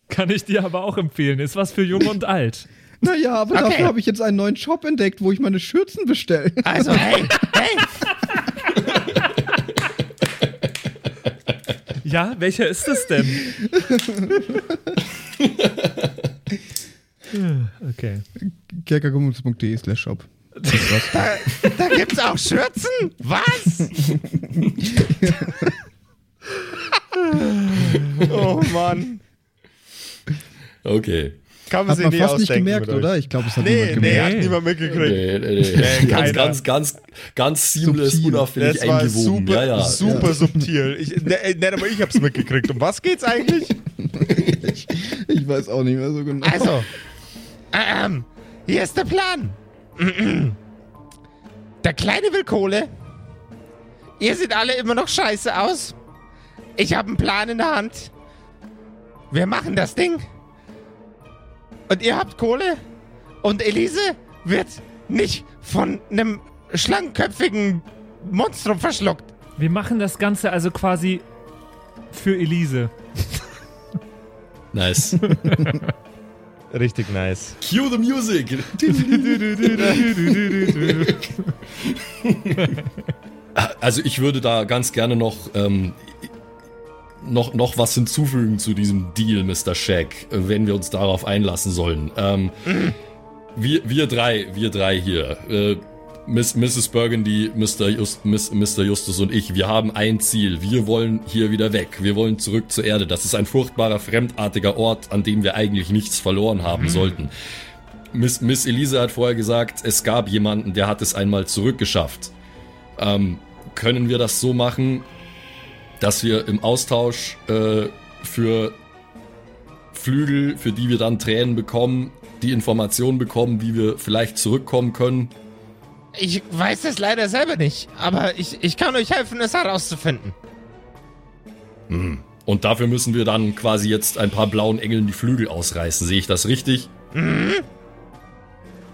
Kann ich dir aber auch empfehlen. Ist was für jung und alt.
Naja, aber
Okay.
dafür habe ich jetzt einen neuen Shop entdeckt, wo ich meine Schürzen bestelle.
Also, hey, hey,
Ja, welcher ist das denn? okay.
kerkergummels.de slash shop.
Da, da gibt's auch Schürzen? Was? oh Mann.
Okay.
Kann man
Hat man
nicht
fast nicht gemerkt, oder? Ich glaube, es hat
Nee,
niemand
nee,
gemerkt.
hat niemand mitgekriegt.
Nee, nee, nee.
keiner.
ganz, ganz, ganz, ganz seamless,
Subtil.
unauffällig
Das war
eingewoben.
super,
ja, ja.
super subtil. Ich, ne, äh, nicht einmal ich hab's mitgekriegt. Um was geht's eigentlich?
Ich weiß auch nicht mehr so genau.
Also, ähm, hier ist der Plan. Der Kleine will Kohle. Ihr seht alle immer noch scheiße aus. Ich habe einen Plan in der Hand. Wir machen das Ding. Und ihr habt Kohle. Und Elise wird nicht von einem schlangenköpfigen Monstrum verschluckt.
Wir machen das Ganze also quasi für Elise.
Nice.
Richtig nice.
Cue the music. Also ich würde da ganz gerne noch, ähm, noch, noch was hinzufügen zu diesem Deal, Mr. Shaq, wenn wir uns darauf einlassen sollen. Ähm, wir, wir drei, wir drei hier, äh, Miss, Mrs. Burgundy, Mr. Just, Miss, Mr. Justus und ich, wir haben ein Ziel. Wir wollen hier wieder weg. Wir wollen zurück zur Erde. Das ist ein furchtbarer, fremdartiger Ort, an dem wir eigentlich nichts verloren haben sollten. Miss, Miss Elise hat vorher gesagt, es gab jemanden, der hat es einmal zurückgeschafft. Ähm, können wir das so machen, dass wir im Austausch äh, für Flügel, für die wir dann Tränen bekommen, die Informationen bekommen, wie wir vielleicht zurückkommen können?
Ich weiß es leider selber nicht, aber ich, ich kann euch helfen, es herauszufinden.
Und dafür müssen wir dann quasi jetzt ein paar blauen Engeln die Flügel ausreißen. Sehe ich das richtig?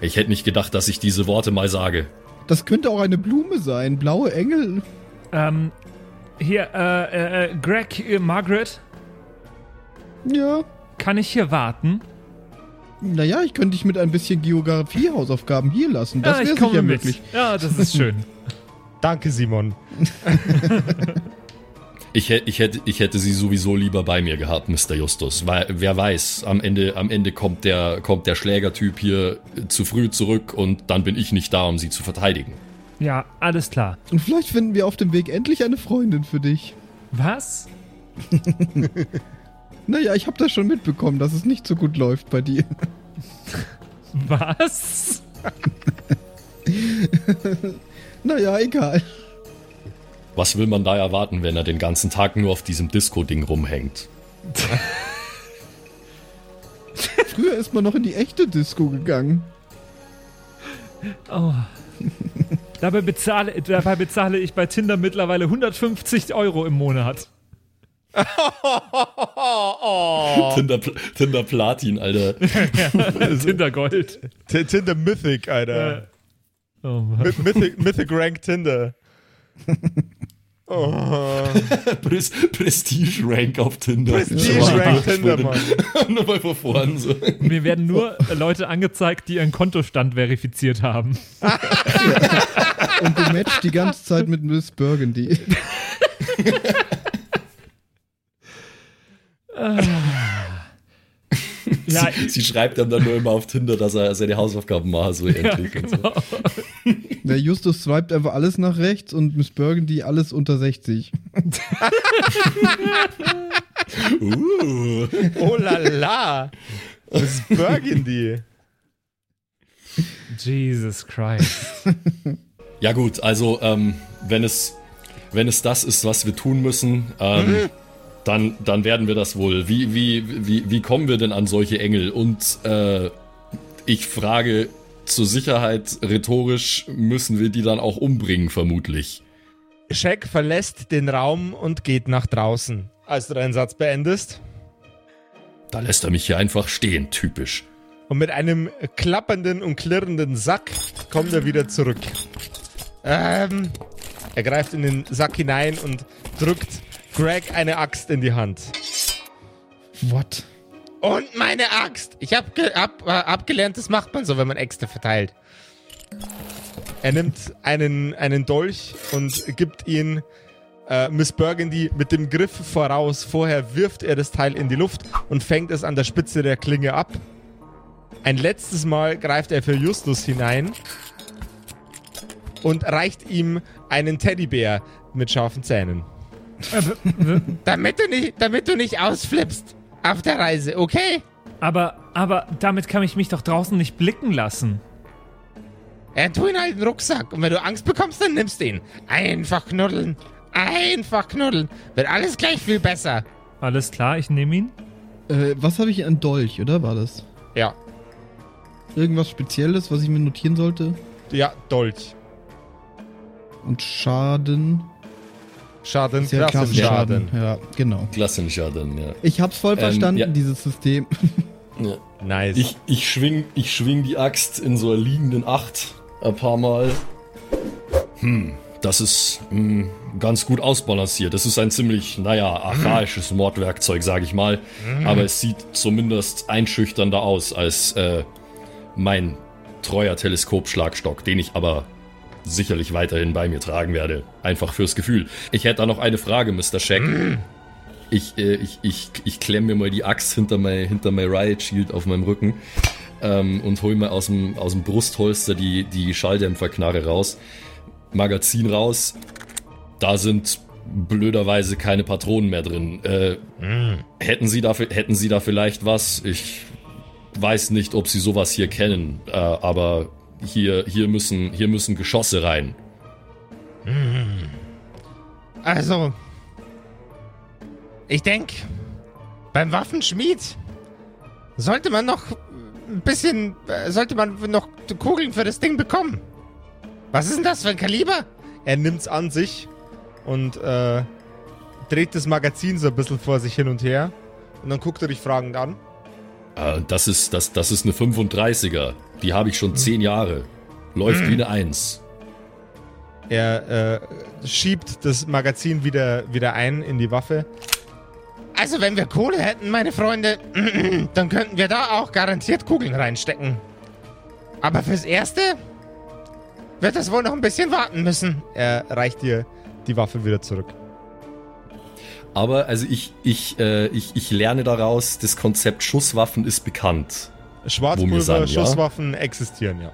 Ich hätte nicht gedacht, dass ich diese Worte mal sage.
Das könnte auch eine Blume sein. Blaue Engel.
Ähm, hier, äh, äh, Greg, äh, Margaret,
Ja.
kann ich hier warten?
Naja, ich könnte dich mit ein bisschen Geografie-Hausaufgaben hier lassen. Das
ja,
wäre sicher
mit.
möglich.
Ja, das ist schön.
Danke, Simon.
Ich, ich, hätte, ich hätte sie sowieso lieber bei mir gehabt, Mr. Justus. Weil, wer weiß, am Ende, am Ende kommt, der, kommt der Schlägertyp hier zu früh zurück und dann bin ich nicht da, um sie zu verteidigen.
ja, alles klar.
Und vielleicht finden wir auf dem Weg endlich eine Freundin für dich.
Was?
Naja, ich habe das schon mitbekommen, dass es nicht so gut läuft bei dir.
Was?
Naja, egal.
Was will man da erwarten, wenn er den ganzen Tag nur auf diesem Disco-Ding rumhängt?
Früher ist man noch in die echte Disco gegangen.
Oh. Dabei bezahle, dabei bezahle ich bei Tinder mittlerweile 150 Euro im Monat.
Tinder, Pl- Tinder Platin, Alter.
Tinder Gold.
T Tinder Mythic, Alter.
Oh
Mythic, Mythic Rank Tinder. Oh.
Pres Prestige Rank auf Tinder.
Prestige. Rank Tinder, Mann.
Nur mal vor vorn so.
Mir werden nur Leute angezeigt, die ihren Kontostand verifiziert haben.
Und du matchst die ganze Zeit mit Miss Burgundy.
Ja,
sie, sie schreibt ihm dann nur immer auf Tinder, dass er seine Hausaufgaben macht, so endlich. und so.
genau.
Der Justus swiped einfach alles nach rechts und Miss Burgundy alles unter 60.
Uh.
Oh la la. Miss Burgundy.
Jesus Christ.
Ja gut, also ähm, wenn es wenn es das ist, was wir tun müssen, ähm, dann dann werden wir das wohl. Wie wie wie wie kommen wir denn an solche Engel? Und äh, ich frage zur Sicherheit rhetorisch müssen wir die dann auch umbringen vermutlich.
Shaq verlässt den Raum und geht nach draußen. Als du deinen Satz beendest
Da lässt er mich hier einfach stehen, typisch.
und mit einem klappernden und klirrenden Sack kommt er wieder zurück. Ähm, er greift in den Sack hinein und drückt Greg eine Axt in die Hand.
What?
Und meine Axt. Ich habe hab, äh, abgelernt, das macht man so, wenn man Äxte verteilt. Er nimmt einen, einen Dolch und gibt ihn äh, Miss Burgundy mit dem Griff voraus. Vorher wirft er das Teil in die Luft und fängt es an der Spitze der Klinge ab. Ein letztes Mal greift er für Justus hinein und reicht ihm einen Teddybär mit scharfen Zähnen. Damit, du nicht, damit du nicht ausflippst auf der Reise, okay?
Aber, aber damit kann ich mich doch draußen nicht blicken lassen.
Er tu ihn halt in den Rucksack und wenn du Angst bekommst, dann nimmst du ihn. Einfach knuddeln. Einfach knuddeln. Wird alles gleich viel besser.
Alles klar, ich nehme ihn.
Äh, was habe ich an Dolch, oder war das?
Ja,
Irgendwas Spezielles, was ich mir notieren sollte?
ja, Dolch.
Und Schaden.
Schaden,
ja
Klassenschaden.
Ja, genau.
Klassenschaden, ja.
Ich hab's voll
Ähm,
verstanden,
ja.
dieses System.
ja.
Nice.
Ich, ich, schwing, ich schwing die Axt in so einer liegenden Acht ein paar Mal. Hm, das ist hm, ganz gut ausbalanciert. Das ist ein ziemlich, naja, archaisches Mordwerkzeug, sage ich mal. Aber es sieht zumindest einschüchternder aus als äh, mein treuer Teleskopschlagstock, den ich aber sicherlich weiterhin bei mir tragen werde. Einfach fürs Gefühl. Ich hätte da noch eine Frage, Mr. Shack. Ich, äh, ich, ich, ich klemme mir mal die Axt hinter mein, hinter mein Riot Shield auf meinem Rücken ähm, und hole mir aus dem, aus dem Brustholster die, die Schalldämpferknarre raus. Magazin raus. Da sind blöderweise keine Patronen mehr drin. Äh, hätten, Sie da, hätten Sie da vielleicht was? Ich weiß nicht, ob Sie sowas hier kennen, äh, aber hier, hier, müssen, hier müssen Geschosse rein.
Also, ich denke, beim Waffenschmied sollte man noch ein bisschen, äh, sollte man noch Kugeln für das Ding bekommen. Was ist denn das für ein Kaliber? Er nimmt's an sich und äh, dreht das Magazin so ein bisschen vor sich hin und her. Und dann guckt er dich fragend an.
Äh, das, ist, das, das ist eine 35er. Die habe ich schon zehn Jahre. Läuft wie eine Eins.
Er äh, schiebt das Magazin wieder, wieder ein in die Waffe. Also, wenn wir Kohle hätten, meine Freunde, dann könnten wir da auch garantiert Kugeln reinstecken. Aber fürs Erste wird das wohl noch ein bisschen warten müssen. Er reicht dir die Waffe wieder zurück.
Aber also ich, ich, äh, ich, ich lerne daraus, das Konzept Schusswaffen ist bekannt.
Schwarzpulver,
ja?
Schusswaffen existieren, ja.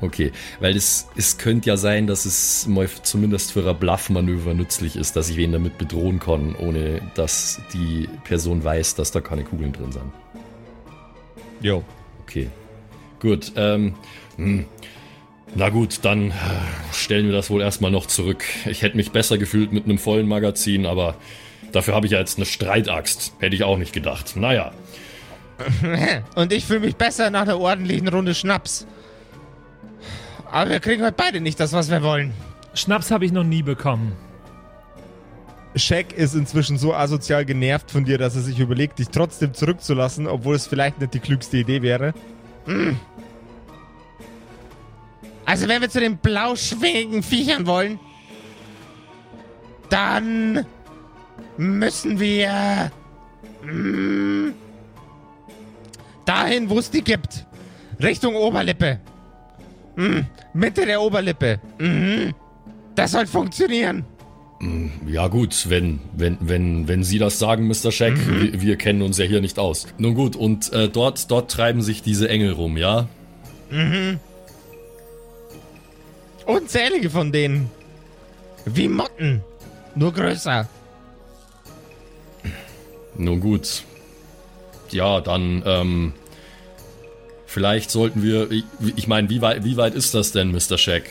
Okay, weil es, es könnte ja sein, dass es mal zumindest für ein Bluffmanöver nützlich ist, dass ich wen damit bedrohen kann, ohne dass die Person weiß, dass da keine Kugeln drin sind.
Jo.
Okay, gut. Ähm, hm. Na gut, dann äh, stellen wir das wohl erstmal noch zurück. Ich hätte mich besser gefühlt mit einem vollen Magazin, aber dafür habe ich ja jetzt eine Streitaxt. Hätte ich auch nicht gedacht. Naja,
Und ich fühle mich besser nach einer ordentlichen Runde Schnaps. Aber wir kriegen heute beide nicht das, was wir wollen.
Schnaps habe ich noch nie bekommen.
Shaq ist inzwischen so asozial genervt von dir, dass er sich überlegt, dich trotzdem zurückzulassen, obwohl es vielleicht nicht die klügste Idee wäre. Mm. Also wenn wir zu den blauschwingigen Viechern wollen, dann müssen wir mm, dahin, wo es die gibt. Richtung Oberlippe. Mm, Mitte der Oberlippe. Mhm. Das soll funktionieren.
Ja gut, wenn, wenn, wenn, wenn Sie das sagen, Mr. Shack, wir, wir kennen uns ja hier nicht aus. Nun gut, und äh, dort, dort treiben sich diese Engel rum, ja?
Unzählige von denen. Wie Motten. Nur größer.
Nun gut. Ja, dann, ähm, vielleicht sollten wir, ich, ich meine, wie weit, wie weit ist das denn, Mr. Shack?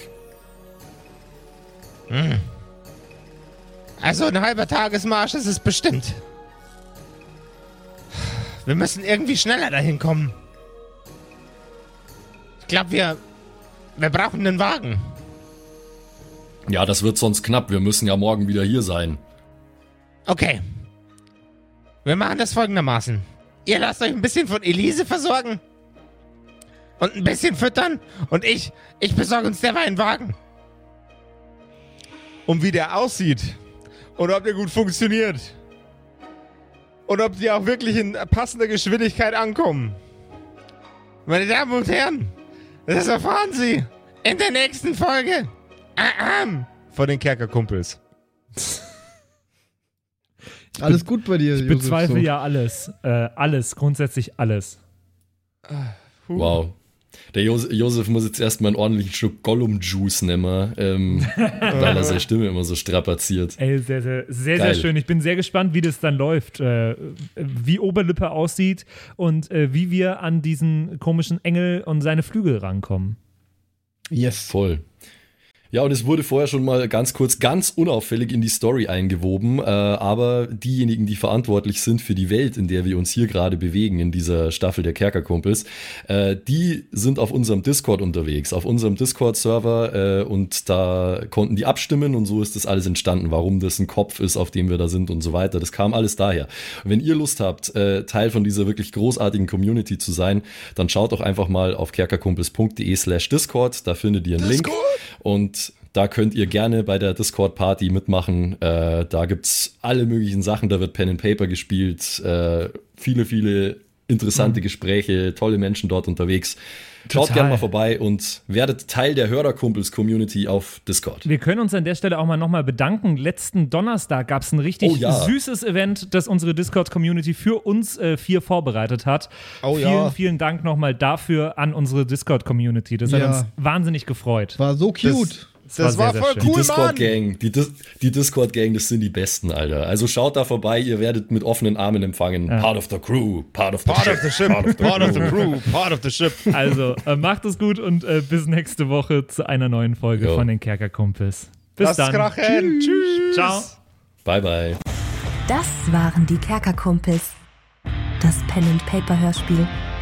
Also ein halber Tagesmarsch ist es bestimmt. Wir müssen irgendwie schneller dahin kommen. Ich glaube, wir, wir brauchen einen Wagen.
Ja, das wird sonst knapp, wir müssen ja morgen wieder hier sein.
Okay. Wir machen das folgendermaßen. Ihr lasst euch ein bisschen von Elise versorgen. Und ein bisschen füttern. Und ich, ich besorge uns derweil einen Wagen. Und wie der aussieht. Und ob der gut funktioniert. Und ob die auch wirklich in passender Geschwindigkeit ankommen. Meine Damen und Herren, das erfahren Sie in der nächsten Folge. Von den Kerkerkumpels.
Alles gut bei dir,
Ich bezweifle ja alles. Äh, alles, grundsätzlich alles.
Wow. Der Jos Josef muss jetzt erstmal einen ordentlichen Schluck Gollum-Juice nehmen, ähm, weil er seine Stimme immer so strapaziert.
Ey, sehr, sehr, sehr, sehr schön. Ich bin sehr gespannt, wie das dann läuft. Äh, wie Oberlippe aussieht und äh, wie wir an diesen komischen Engel und seine Flügel rankommen.
Yes.
Voll. Ja, und es wurde vorher schon mal ganz kurz, ganz unauffällig in die Story eingewoben, äh, aber diejenigen, die verantwortlich sind für die Welt, in der wir uns hier gerade bewegen, in dieser Staffel der Kerkerkumpels, äh, die sind auf unserem Discord unterwegs, auf unserem Discord-Server äh, und da konnten die abstimmen und so ist das alles entstanden, warum das ein Kopf ist, auf dem wir da sind und so weiter. Das kam alles daher. Und wenn ihr Lust habt, äh, Teil von dieser wirklich großartigen Community zu sein, dann schaut doch einfach mal auf kerkerkumpels.de slash Discord, da findet ihr einen Link und da könnt ihr gerne bei der Discord-Party mitmachen. Äh, da gibt's alle möglichen Sachen. Da wird Pen and Paper gespielt. Äh, viele, viele interessante Gespräche, tolle Menschen dort unterwegs. Schaut gerne mal vorbei und werdet Teil der Hörerkumpels-Community auf Discord.
Wir können uns an der Stelle auch mal nochmal bedanken. Letzten Donnerstag gab es ein richtig
Oh ja.
süßes Event, das unsere Discord-Community für uns äh, vier vorbereitet hat.
Oh
vielen,
ja.
vielen Dank nochmal dafür an unsere Discord-Community. Das hat
Ja.
uns wahnsinnig gefreut.
War so cute.
Das,
war
war,
sehr, sehr
voll
schön.
Die
cool, Mann.
Discord-Gang, die, Dis die Discord-Gang, das sind die Besten, Alter. Also schaut da vorbei, ihr werdet mit offenen Armen empfangen. Part of the crew, part of the
Part
ship,
of the ship, part of the crew, part of the ship.
Also, äh, macht es gut und äh, bis nächste Woche zu einer neuen Folge
Jo.
von den Kerkerkumpels. Bis
Lass
dann.
krachen. Tschüss.
Ciao.
Bye, bye.
Das waren die Kerkerkumpels. Das Pen and Paper Hörspiel.